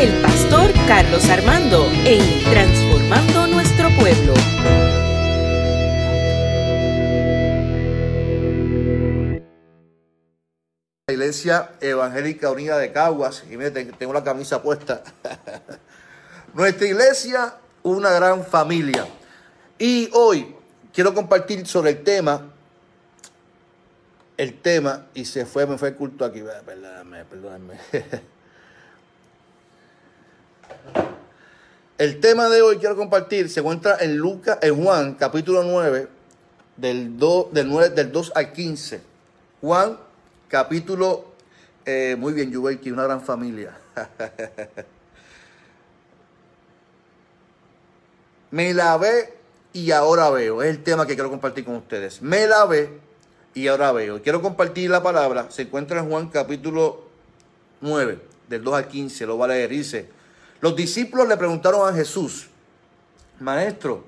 el pastor Carlos Armando en Transformando Nuestro Pueblo. La Iglesia Evangélica Unida de Caguas, y tengo la camisa puesta. Nuestra iglesia, una gran familia. Y hoy quiero compartir sobre el tema, el tema, y se fue, me fue el culto aquí, perdóname, perdóname. El tema de hoy quiero compartir se encuentra en Lucas, en Juan, capítulo 9, del 2, del 9, del 2 al 15. Juan, capítulo, eh, muy bien, que una gran familia. Me lavé y ahora veo. Es el tema que quiero compartir con ustedes. Me lavé y ahora veo. Quiero compartir la palabra. Se encuentra en Juan capítulo 9, del 2 al 15. Lo va a leer. Dice. Los discípulos le preguntaron a Jesús, Maestro,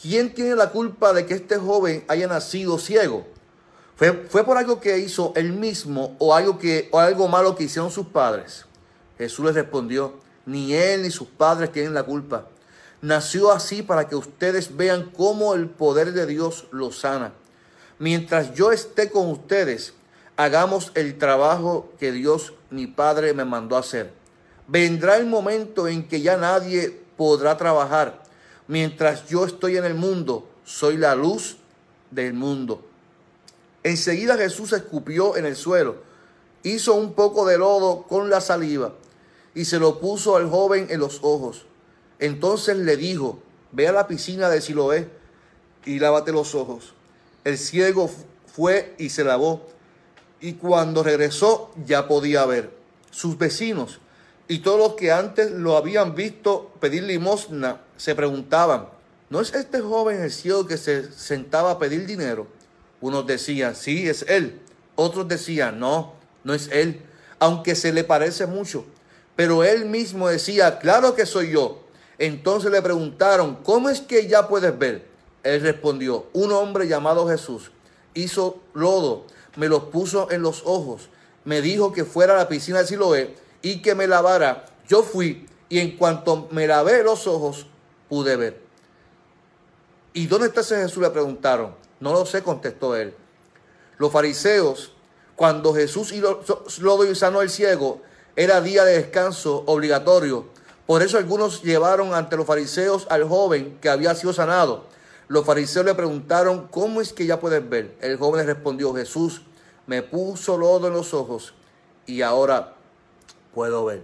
¿quién tiene la culpa de que este joven haya nacido ciego? ¿Fue, fue por algo que hizo él mismo o algo, que, o algo malo que hicieron sus padres? Jesús les respondió, ni él ni sus padres tienen la culpa. Nació así para que ustedes vean cómo el poder de Dios lo sana. Mientras yo esté con ustedes, hagamos el trabajo que Dios, mi Padre, me mandó hacer. Vendrá el momento en que ya nadie podrá trabajar. Mientras yo estoy en el mundo, soy la luz del mundo. Enseguida Jesús escupió en el suelo, hizo un poco de lodo con la saliva y se lo puso al joven en los ojos. Entonces le dijo, ve a la piscina de Siloé y lávate los ojos. El ciego fue y se lavó, y cuando regresó ya podía ver. Sus vecinos y todos los que antes lo habían visto pedir limosna se preguntaban, ¿no es este joven el ciego que se sentaba a pedir dinero? Unos decían, sí, es él. Otros decían, no, no es él, aunque se le parece mucho. Pero él mismo decía, claro que soy yo. Entonces le preguntaron, ¿cómo es que ya puedes ver? Él respondió, un hombre llamado Jesús hizo lodo, me los puso en los ojos, me dijo que fuera a la piscina de Siloé y que me lavara, yo fui y en cuanto me lavé los ojos, pude ver. ¿Y dónde está ese Jesús? Le preguntaron. No lo sé, contestó él. Los fariseos, cuando Jesús lo y sanó el ciego, era día de descanso obligatorio. Por eso algunos llevaron ante los fariseos al joven que había sido sanado. Los fariseos le preguntaron, ¿cómo es que ya puedes ver? El joven respondió, Jesús me puso lodo en los ojos y ahora puedo ver.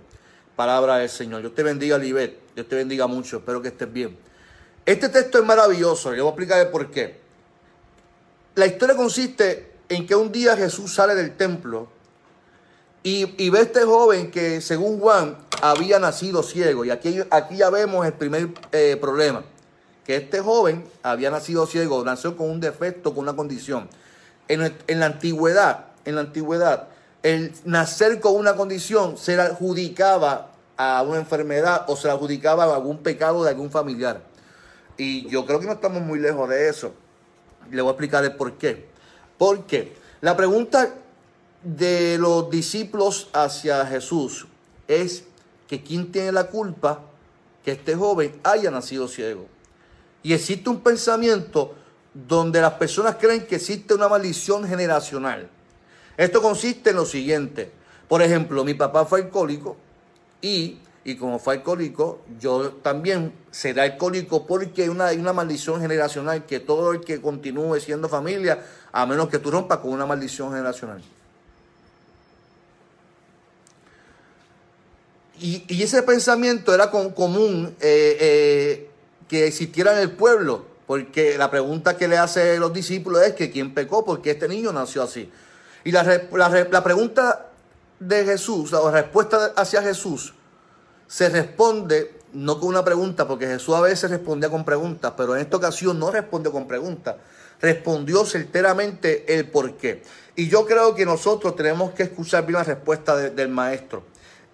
Palabra del Señor. Dios te bendiga, Libet. Dios te bendiga mucho. Espero que estés bien. Este texto es maravilloso. Yo voy a explicar por qué. La historia consiste en que un día Jesús sale del templo y, ve a este joven que, según Juan, había nacido ciego. Y aquí, aquí ya vemos el primer eh, problema. Que este joven había nacido ciego, nació con un defecto, con una condición. En, en la antigüedad, en la antigüedad, el nacer con una condición se le adjudicaba a una enfermedad o se le adjudicaba a algún pecado de algún familiar. Y yo creo que no estamos muy lejos de eso. Le voy a explicar el por qué. Porque la pregunta de los discípulos hacia Jesús es que quién tiene la culpa que este joven haya nacido ciego. Y existe un pensamiento donde las personas creen que existe una maldición generacional. Esto consiste en lo siguiente. Por ejemplo, mi papá fue alcohólico y, y como fue alcohólico, yo también seré alcohólico porque hay una, una maldición generacional que todo el que continúe siendo familia, a menos que tú rompas con una maldición generacional. Y, ese pensamiento era común eh, eh, que existiera en el pueblo, porque la pregunta que le hace los discípulos es que quién pecó, porque este niño nació así. Y la, la, pregunta de Jesús, la respuesta hacia Jesús, se responde no con una pregunta, porque Jesús a veces respondía con preguntas, pero en esta ocasión no respondió con preguntas, respondió certeramente el por qué. Y yo creo que nosotros tenemos que escuchar bien la respuesta del maestro.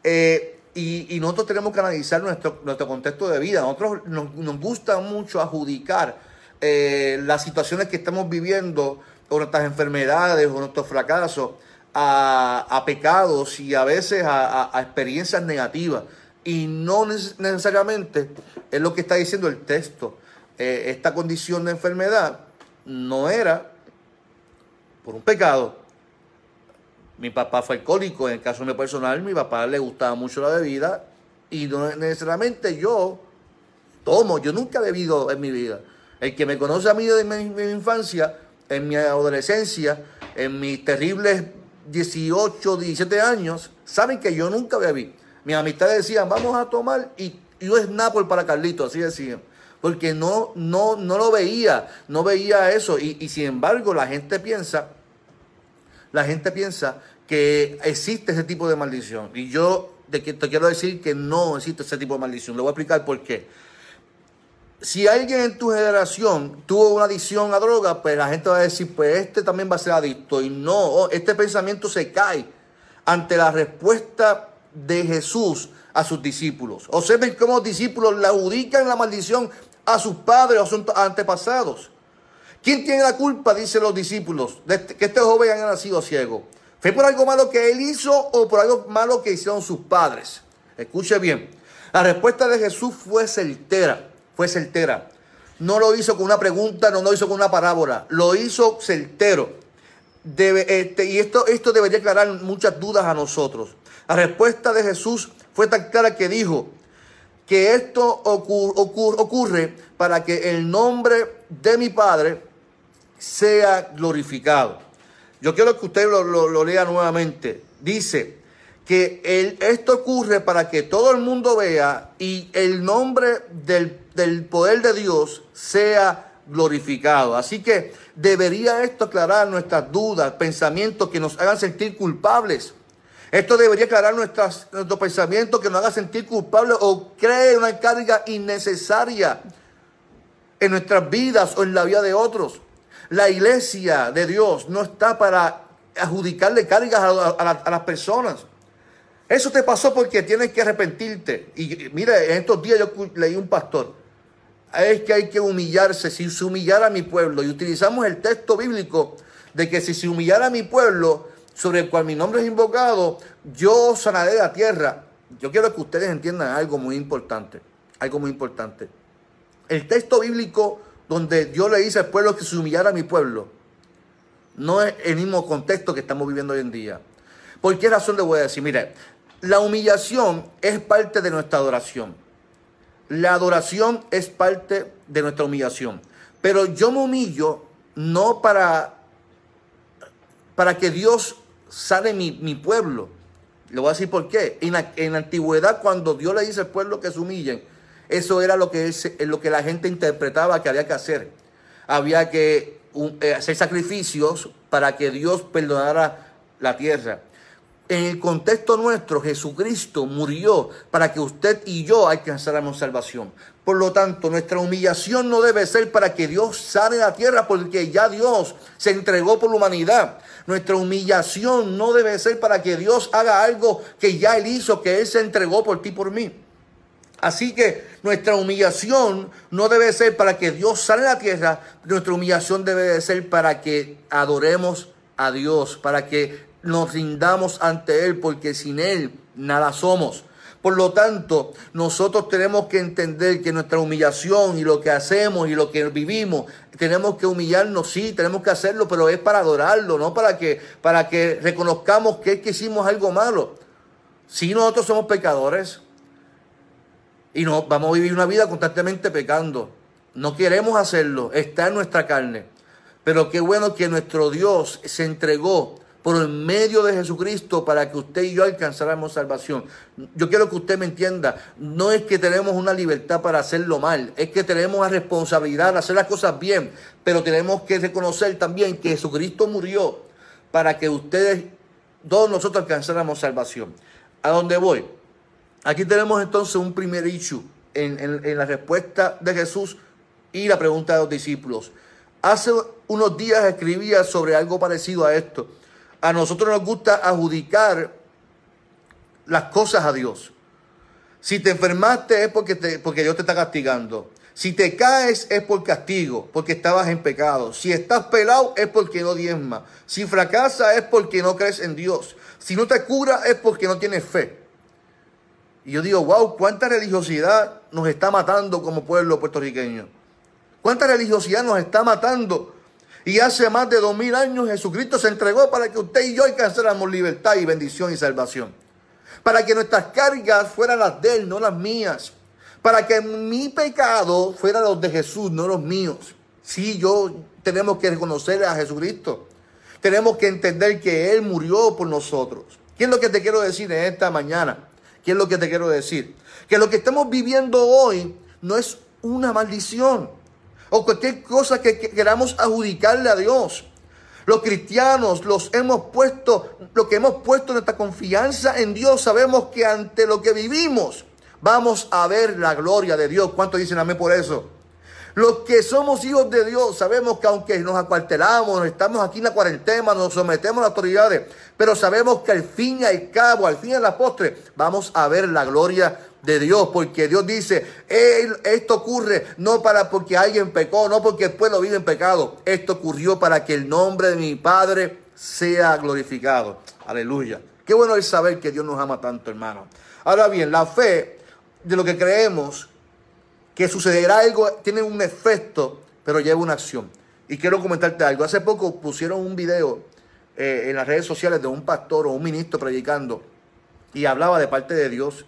Eh, y, nosotros tenemos que analizar nuestro, nuestro contexto de vida. Nosotros nos, gusta mucho adjudicar eh, las situaciones que estamos viviendo o nuestras enfermedades o nuestros fracasos a, pecados y a veces a, experiencias negativas. Y no necesariamente es lo que está diciendo el texto. Eh, esta condición de enfermedad no era por un pecado. Mi papá fue alcohólico, en el caso mío personal, mi papá le gustaba mucho la bebida y no necesariamente yo tomo, yo nunca he bebido en mi vida. El que me conoce a mí desde mi, infancia, en mi adolescencia, en mis terribles 18, 17 años, saben que yo nunca bebí. Mis amistades decían, vamos a tomar y yo es Nápoles para Carlito, así decían. Porque no, no, no lo veía, no veía eso. Y, sin embargo, la gente piensa, la gente piensa que existe ese tipo de maldición. Y yo te, te quiero decir que no existe ese tipo de maldición. Le voy a explicar por qué si alguien en tu generación tuvo una adicción a droga, pues la gente va a decir, pues este también va a ser adicto. Y no, oh, este pensamiento se cae ante la respuesta de Jesús a sus discípulos. Observen cómo los discípulos le adjudican la maldición a sus padres o a sus antepasados. ¿Quién tiene la culpa, dicen los discípulos, de este, que este joven haya nacido ciego? ¿Fue por algo malo que él hizo o por algo malo que hicieron sus padres? Escuche bien. La respuesta de Jesús fue certera fue certera. No lo hizo con una pregunta, no lo hizo con una parábola, lo hizo certero. Este, y esto, esto debería aclarar muchas dudas a nosotros. La respuesta de Jesús fue tan clara que dijo que esto ocurre para que el nombre de mi Padre sea glorificado. Yo quiero que usted lo lea nuevamente. Dice, que esto ocurre para que todo el mundo vea y el nombre del, poder de Dios sea glorificado. Así que debería esto aclarar nuestras dudas, pensamientos que nos hagan sentir culpables. Esto debería aclarar nuestras, nuestros pensamientos que nos hagan sentir culpables o cree una carga innecesaria en nuestras vidas o en la vida de otros. La iglesia de Dios no está para adjudicarle cargas a las personas. Eso te pasó porque tienes que arrepentirte. Y mire, en estos días yo leí un pastor. Es que hay que humillarse. Si se humillara a mi pueblo, y utilizamos el texto bíblico de que si se humillara a mi pueblo, sobre el cual mi nombre es invocado, yo sanaré la tierra. Yo quiero que ustedes entiendan algo muy importante. Algo muy importante. El texto bíblico donde Dios le dice al pueblo que se humillara a mi pueblo, no es el mismo contexto que estamos viviendo hoy en día. ¿Por qué razón le voy a decir? Mire, la humillación es parte de nuestra adoración. La adoración es parte de nuestra humillación. Pero yo me humillo no para, para que Dios sane mi, pueblo. Le voy a decir por qué. En en la, antigüedad, cuando Dios le dice al pueblo que se humillen, eso era lo que, es, lo que la gente interpretaba que había que hacer. Había que eh, hacer sacrificios para que Dios perdonara la tierra. En el contexto nuestro, Jesucristo murió para que usted y yo alcanzáramos salvación. Por lo tanto, nuestra humillación no debe ser para que Dios sane la tierra, porque ya Dios se entregó por la humanidad. Nuestra humillación no debe ser para que Dios haga algo que ya Él hizo, que Él se entregó por ti, por mí. Así que nuestra humillación no debe ser para que Dios sane la tierra, nuestra humillación debe de ser para que adoremos a Dios, para que nos rindamos ante Él, porque sin Él nada somos. Por lo tanto, nosotros tenemos que entender que nuestra humillación y lo que hacemos y lo que vivimos, tenemos que humillarnos, sí, tenemos que hacerlo, pero es para adorarlo, no para que, para que reconozcamos que es que hicimos algo malo. Si nosotros somos pecadores y no, vamos a vivir una vida constantemente pecando. No queremos hacerlo, está en nuestra carne. Pero qué bueno que nuestro Dios se entregó por el medio de Jesucristo para que usted y yo alcanzáramos salvación. Yo quiero que usted me entienda, no es que tenemos una libertad para hacerlo mal, es que tenemos la responsabilidad de hacer las cosas bien, pero tenemos que reconocer también que Jesucristo murió para que ustedes, todos nosotros alcanzáramos salvación. ¿A dónde voy? Aquí tenemos entonces un primer issue en, en la respuesta de Jesús y la pregunta de los discípulos. Hace unos días escribía sobre algo parecido a esto a nosotros nos gusta adjudicar las cosas a Dios. Si te enfermaste es porque, porque Dios te está castigando. Si te caes es por castigo, porque estabas en pecado. Si estás pelado es porque no diezma. Si fracasas es porque no crees en Dios. Si no te cura es porque no tienes fe. Y yo digo, wow, cuánta religiosidad nos está matando como pueblo puertorriqueño. Cuánta religiosidad nos está matando. Y hace más de dos mil años Jesucristo se entregó para que usted y yo alcanzáramos libertad y bendición y salvación. Para que nuestras cargas fueran las de Él, no las mías. Para que mi pecado fuera los de Jesús, no los míos. Sí, yo tenemos que reconocer a Jesucristo. Tenemos que entender que Él murió por nosotros. ¿Qué es lo que te quiero decir en esta mañana? ¿Qué es lo que te quiero decir? Que lo que estamos viviendo hoy no es una maldición o cualquier cosa que queramos adjudicarle a Dios. Los cristianos los hemos puesto, lo que hemos puesto nuestra confianza en Dios, sabemos que ante lo que vivimos vamos a ver la gloria de Dios. ¿Cuánto dicen amén por eso? Los que somos hijos de Dios sabemos que aunque nos acuartelamos, estamos aquí en la cuarentena, nos sometemos a las autoridades, pero sabemos que al fin y al cabo, al fin y a la postre, vamos a ver la gloria de Dios, porque Dios dice, esto ocurre no para porque alguien pecó, no porque el pueblo vive en pecado, esto ocurrió para que el nombre de mi Padre sea glorificado. Aleluya. Qué bueno es saber que Dios nos ama tanto, hermano. Ahora bien, la fe de lo que creemos que sucederá algo, tiene un efecto, pero lleva una acción. Y quiero comentarte algo. Hace poco pusieron un video eh, en las redes sociales de un pastor o un ministro predicando y hablaba de parte de Dios.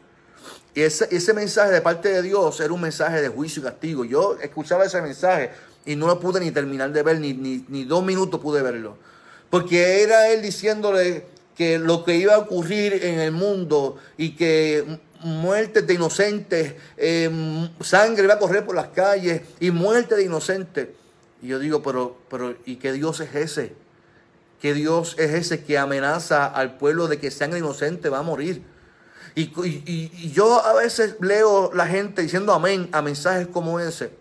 Y ese, ese mensaje de parte de Dios era un mensaje de juicio y castigo. Yo escuchaba ese mensaje y no lo pude ni terminar de ver, ni, ni, ni dos minutos pude verlo. Porque era él diciéndole que lo que iba a ocurrir en el mundo y que muertes de inocentes, eh, sangre va a correr por las calles y muerte de inocentes. Y yo digo, pero, pero, ¿y qué Dios es ese? ¿Qué Dios es ese que amenaza al pueblo de que sangre inocente va a morir? Y, y, yo a veces leo la gente diciendo amén a mensajes como ese,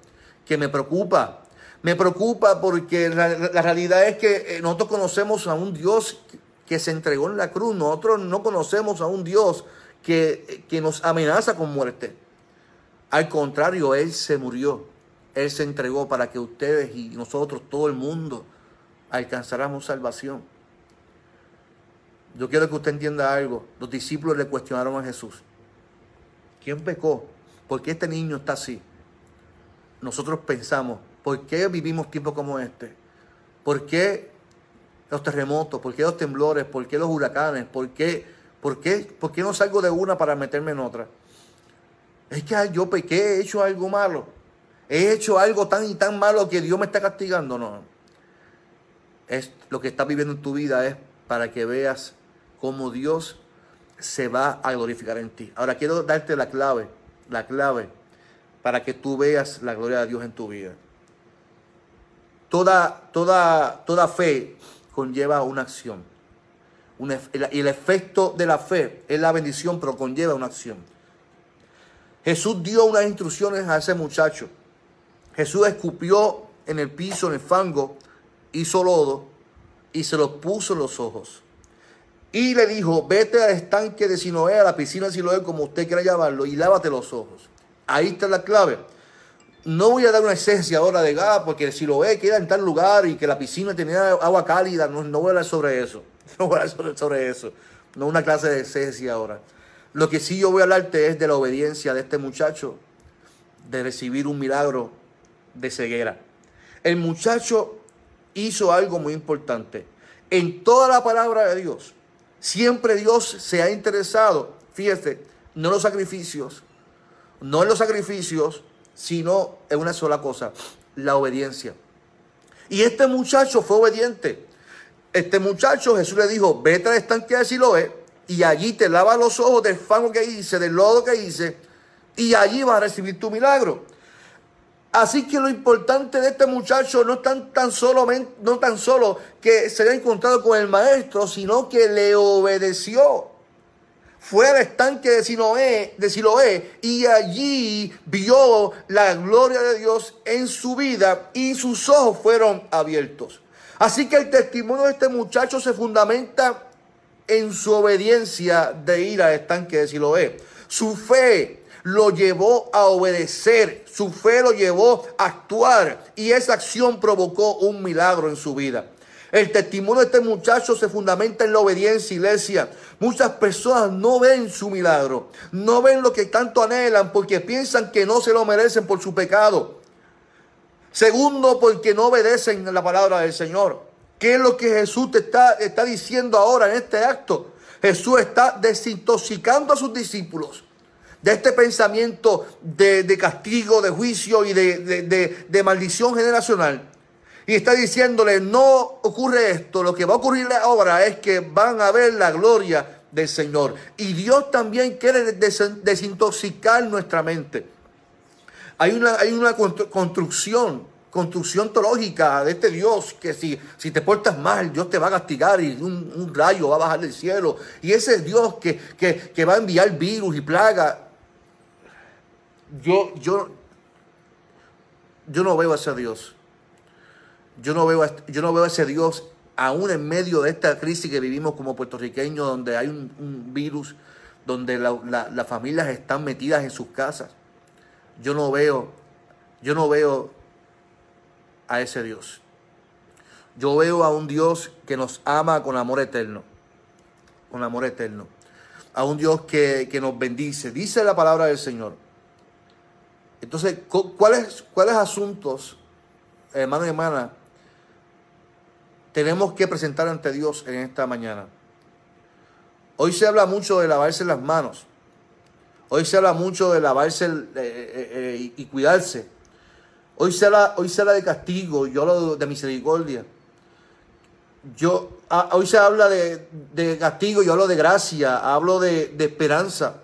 que me preocupa. Me preocupa porque la, la realidad es que eh, nosotros conocemos a un Dios que se entregó en la cruz. Nosotros no conocemos a un Dios que, nos amenaza con muerte. Al contrario, Él se murió. Él se entregó para que ustedes y nosotros, todo el mundo, alcanzáramos salvación. Yo quiero que usted entienda algo. Los discípulos le cuestionaron a Jesús. ¿Quién pecó? ¿Por qué este niño está así? Nosotros pensamos, ¿por qué vivimos tiempos como este? ¿Por qué los terremotos? ¿Por qué los temblores? ¿Por qué los huracanes? ¿Por qué ¿Por qué? ¿Por qué no salgo de una para meterme en otra? Es que yo pequé, he hecho algo malo. He hecho algo tan y tan malo que Dios me está castigando. No. Es, lo que estás viviendo en tu vida es para que veas cómo Dios se va a glorificar en ti. Ahora quiero darte la clave, la clave para que tú veas la gloria de Dios en tu vida. Toda, toda, toda fe conlleva una acción y el efecto de la fe es la bendición, pero conlleva una acción. Jesús dio unas instrucciones a ese muchacho. Jesús escupió en el piso, en el fango, hizo lodo y se lo puso en los ojos. Y le dijo, vete al estanque de Siloé, a la piscina de Siloé, como usted quiera llamarlo, y lávate los ojos. Ahí está la clave. No voy a dar una esencia ahora de gas, porque si lo ve, queda en tal lugar y que la piscina tenía agua cálida, no, no voy a hablar sobre eso. No voy a hablar sobre, eso. No una clase de esencia ahora. Lo que sí yo voy a hablarte es de la obediencia de este muchacho de recibir un milagro de ceguera. El muchacho hizo algo muy importante. En toda la palabra de Dios, siempre Dios se ha interesado, fíjese, no en los sacrificios, no en los sacrificios, sino en una sola cosa, la obediencia. Y este muchacho fue obediente. Este muchacho, Jesús le dijo, vete al estanque de Siloé y allí te lava los ojos del fango que hice, del lodo que hice, y allí vas a recibir tu milagro. Así que lo importante de este muchacho no tan, tan, solo, no tan solo que se haya encontrado con el maestro, sino que le obedeció fue al estanque de Siloé, de Siloé y allí vio la gloria de Dios en su vida y sus ojos fueron abiertos. Así que el testimonio de este muchacho se fundamenta en su obediencia de ir al estanque de Siloé. Su fe lo llevó a obedecer, su fe lo llevó a actuar y esa acción provocó un milagro en su vida. El testimonio de este muchacho se fundamenta en la obediencia, iglesia. Muchas personas no ven su milagro, no ven lo que tanto anhelan porque piensan que no se lo merecen por su pecado. Segundo, porque no obedecen la palabra del Señor. ¿Qué es lo que Jesús te está, diciendo ahora en este acto? Jesús está desintoxicando a sus discípulos de este pensamiento de, castigo, de juicio y de maldición generacional. Y está diciéndole, no ocurre esto, lo que va a ocurrir ahora es que van a ver la gloria del Señor. Y Dios también quiere desintoxicar nuestra mente. Hay una, hay una construcción, construcción teológica de este Dios que si, si te portas mal, Dios te va a castigar y un, rayo va a bajar del cielo. Y ese Dios que, que, va a enviar virus y plaga. Yo, yo, yo no veo a ese Dios. Yo no veo, yo no veo a ese Dios aún en medio de esta crisis que vivimos como puertorriqueños, donde hay un, virus, donde las familias están metidas en sus casas. Yo no veo, yo no veo a ese Dios. Yo veo a un Dios que nos ama con amor eterno, con amor eterno. A un Dios que, que nos bendice. Dice la palabra del Señor. Entonces, ¿cuáles, cuáles asuntos, hermano y hermana, tenemos que presentar ante Dios en esta mañana. Hoy se habla mucho de lavarse las manos. Hoy se habla mucho de lavarse eh, eh, eh, y cuidarse. Hoy se, habla, hoy se habla de castigo, yo hablo de misericordia. Yo, ah, hoy se habla de, castigo, yo hablo de gracia, hablo de, de esperanza.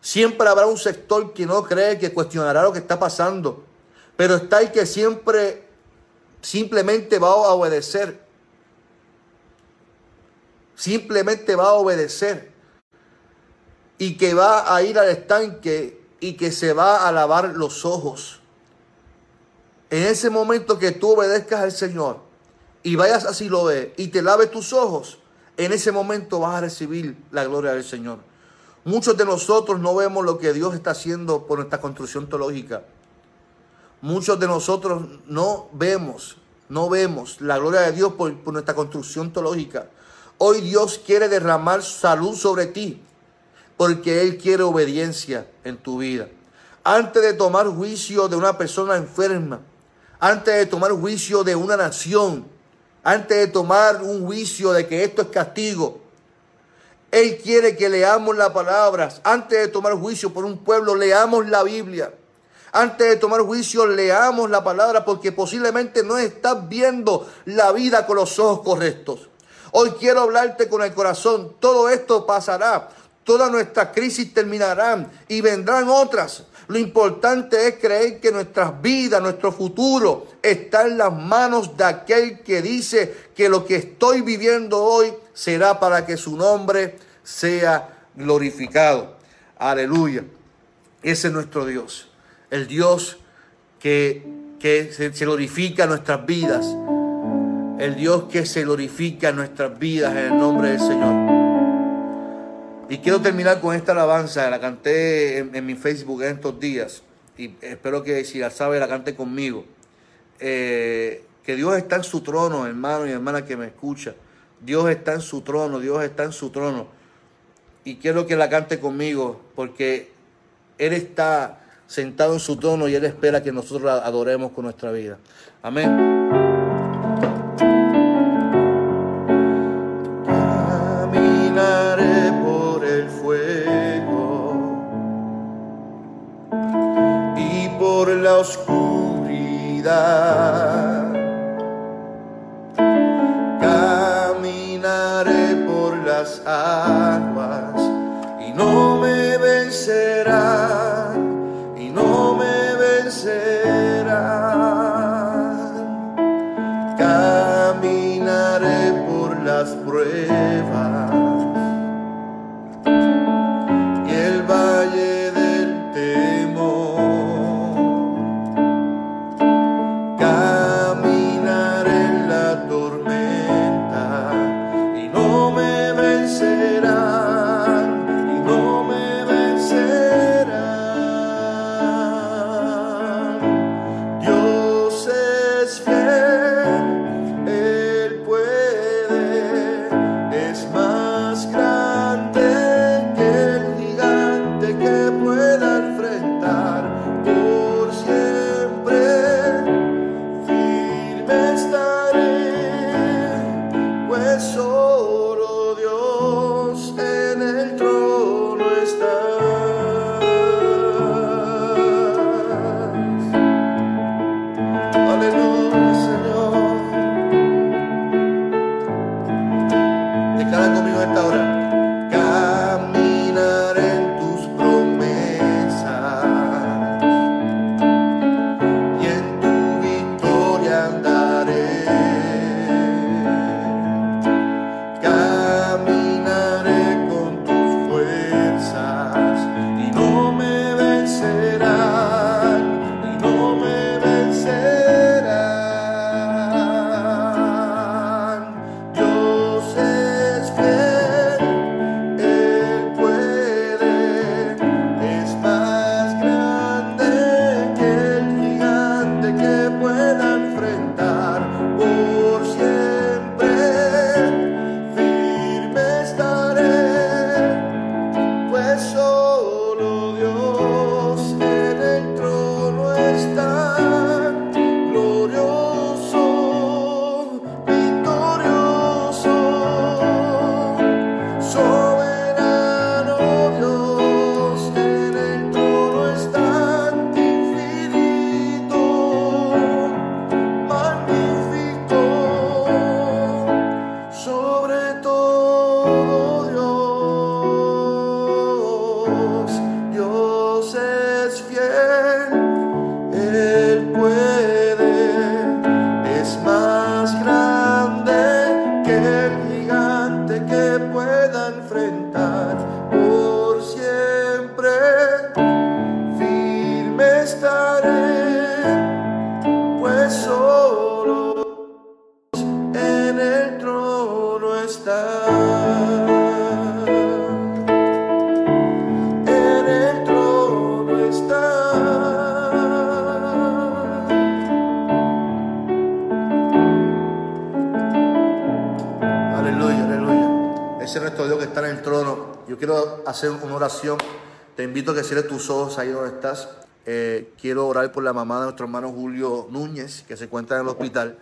Siempre habrá un sector que no cree, que cuestionará lo que está pasando. Pero está el que siempre simplemente va a obedecer. Simplemente va a obedecer. Y que va a ir al estanque y que se va a lavar los ojos. En ese momento que tú obedezcas al Señor y vayas así lo ve y te lave tus ojos, en ese momento vas a recibir la gloria del Señor. Muchos de nosotros no vemos lo que Dios está haciendo por nuestra construcción teológica. Muchos de nosotros no vemos, no vemos la gloria de Dios por, nuestra construcción teológica. Hoy Dios quiere derramar salud sobre ti porque Él quiere obediencia en tu vida. Antes de tomar juicio de una persona enferma, antes de tomar juicio de una nación, antes de tomar un juicio de que esto es castigo, Él quiere que leamos las palabras. Antes de tomar juicio por un pueblo, leamos la Biblia. Antes de tomar juicio, leamos la palabra porque posiblemente no estás viendo la vida con los ojos correctos. Hoy quiero hablarte con el corazón. Todo esto pasará. Todas nuestras crisis terminarán y vendrán otras. Lo importante es creer que nuestras vidas, nuestro futuro está en las manos de aquel que dice que lo que estoy viviendo hoy será para que su nombre sea glorificado. Aleluya. Ese es nuestro Dios el Dios que, se, glorifica en nuestras vidas, el Dios que se glorifica en nuestras vidas en el nombre del Señor. Y quiero terminar con esta alabanza, la canté en, mi Facebook en estos días y espero que si la sabe la cante conmigo. Eh, que Dios está en su trono, hermano y hermana que me escucha. Dios está en su trono, Dios está en su trono. Y quiero que la cante conmigo porque Él está sentado en su trono y Él espera que nosotros adoremos con nuestra vida. Amén. Oscuridad. eres. Hacer una oración, te invito a que cierres tus ojos ahí donde estás. Eh, quiero orar por la mamá de nuestro hermano Julio Núñez, que se encuentra en el hospital.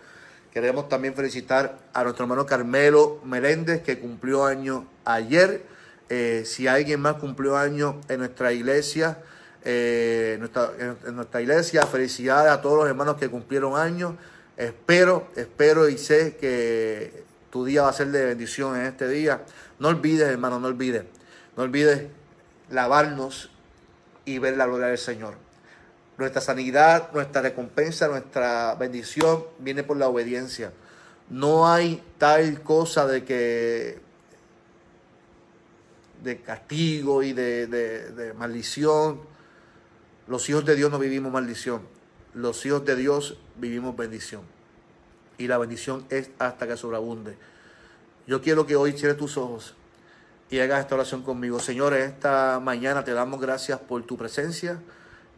Queremos también felicitar a nuestro hermano Carmelo Meléndez, que cumplió año ayer. Eh, si alguien más cumplió año en nuestra iglesia, eh, en nuestra iglesia, felicidades a todos los hermanos que cumplieron años. Espero, espero y sé que tu día va a ser de bendición en este día. No olvides, hermano, no olvides no olvides lavarnos y ver la gloria del Señor. Nuestra sanidad, nuestra recompensa, nuestra bendición viene por la obediencia. No hay tal cosa de que de castigo y de, de maldición. Los hijos de Dios no vivimos maldición. Los hijos de Dios vivimos bendición. Y la bendición es hasta que sobreabunde. Yo quiero que hoy cierres tus ojos y hagas esta oración conmigo. Señor, esta mañana te damos gracias por tu presencia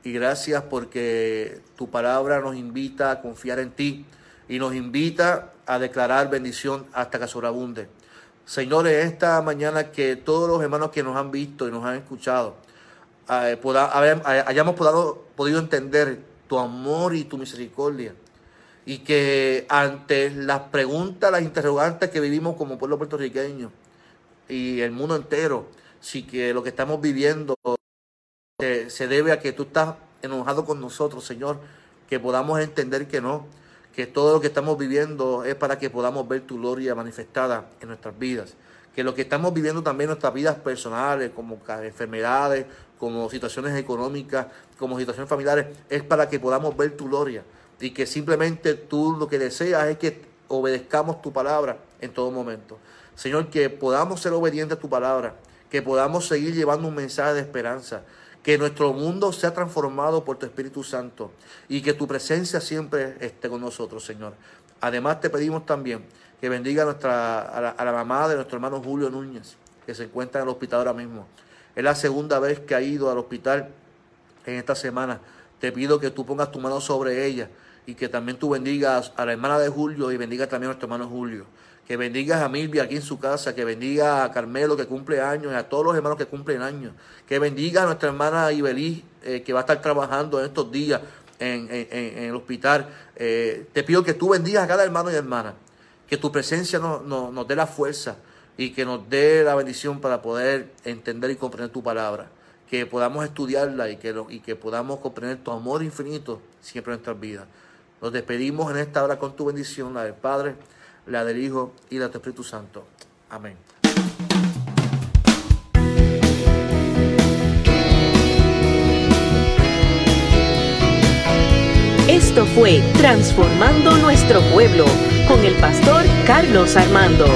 y gracias porque tu palabra nos invita a confiar en ti y nos invita a declarar bendición hasta que sobreabunde. Señores, esta mañana que todos los hermanos que nos han visto y nos han escuchado eh, hayamos podido entender tu amor y tu misericordia y que ante las preguntas, las interrogantes que vivimos como pueblo puertorriqueño, y el mundo entero, si que lo que estamos viviendo se, debe a que tú estás enojado con nosotros, Señor, que podamos entender que no, que todo lo que estamos viviendo es para que podamos ver tu gloria manifestada en nuestras vidas. Que lo que estamos viviendo también en nuestras vidas personales, como enfermedades, como situaciones económicas, como situaciones familiares, es para que podamos ver tu gloria. Y que simplemente tú lo que deseas es que obedezcamos tu palabra en todo momento. Señor, que podamos ser obedientes a tu palabra, que podamos seguir llevando un mensaje de esperanza, que nuestro mundo sea transformado por tu Espíritu Santo y que tu presencia siempre esté con nosotros, Señor. Además te pedimos también que bendiga a, nuestra, a la, mamá de nuestro hermano Julio Núñez, que se encuentra en el hospital ahora mismo. Es la segunda vez que ha ido al hospital en esta semana. Te pido que tú pongas tu mano sobre ella y que también tú bendigas a la hermana de Julio y bendiga también a nuestro hermano Julio que bendigas a Milvia aquí en su casa, que bendiga a Carmelo que cumple años, y a todos los hermanos que cumplen años, que bendiga a nuestra hermana Ibelí, eh, que va a estar trabajando en estos días en, el hospital. Eh, te pido que tú bendigas a cada hermano y hermana, que tu presencia nos dé la fuerza y que nos dé la bendición para poder entender y comprender tu palabra, que podamos estudiarla y que, y que podamos comprender tu amor infinito siempre en nuestras vidas. Nos despedimos en esta hora con tu bendición, la del Padre la del Hijo y la del Espíritu Santo. Amén. Esto fue Transformando Nuestro Pueblo con el pastor Carlos Armando.